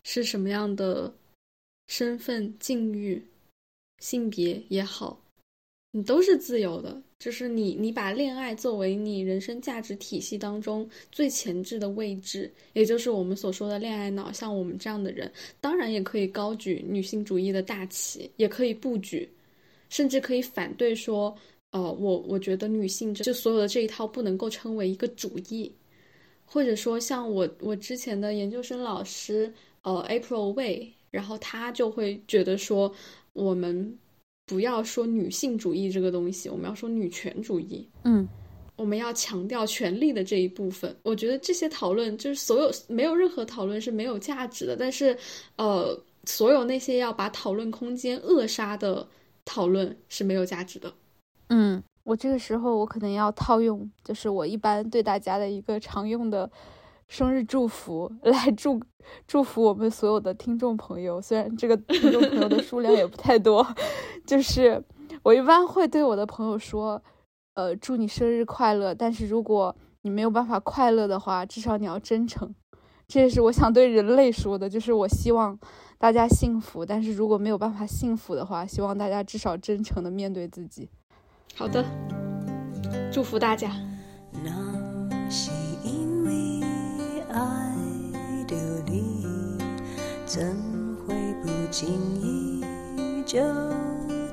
是什么样的身份、境遇、性别也好，你都是自由的。就是你，你把恋爱作为你人生价值体系当中最前置的位置，也就是我们所说的恋爱脑。像我们这样的人，当然也可以高举女性主义的大旗，也可以不举，甚至可以反对说。呃，我我觉得女性就所有的这一套不能够称为一个主义，或者说像我我之前的研究生老师呃 April Way，然后他就会觉得说我们不要说女性主义这个东西，我们要说女权主义，嗯，我们要强调权利的这一部分。我觉得这些讨论就是所有没有任何讨论是没有价值的，但是呃，所有那些要把讨论空间扼杀的讨论是没有价值的。嗯，我这个时候我可能要套用，就是我一般对大家的一个常用的生日祝福 来祝祝福我们所有的听众朋友。虽然这个听众朋友的数量也不太多，就是我一般会对我的朋友说，呃，祝你生日快乐。但是如果你没有办法快乐的话，至少你要真诚。这也是我想对人类说的，就是我希望大家幸福。但是如果没有办法幸福的话，希望大家至少真诚的面对自己。好的，祝福大家。那是因为爱着你，怎会不经意就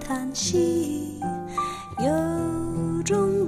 叹息？有种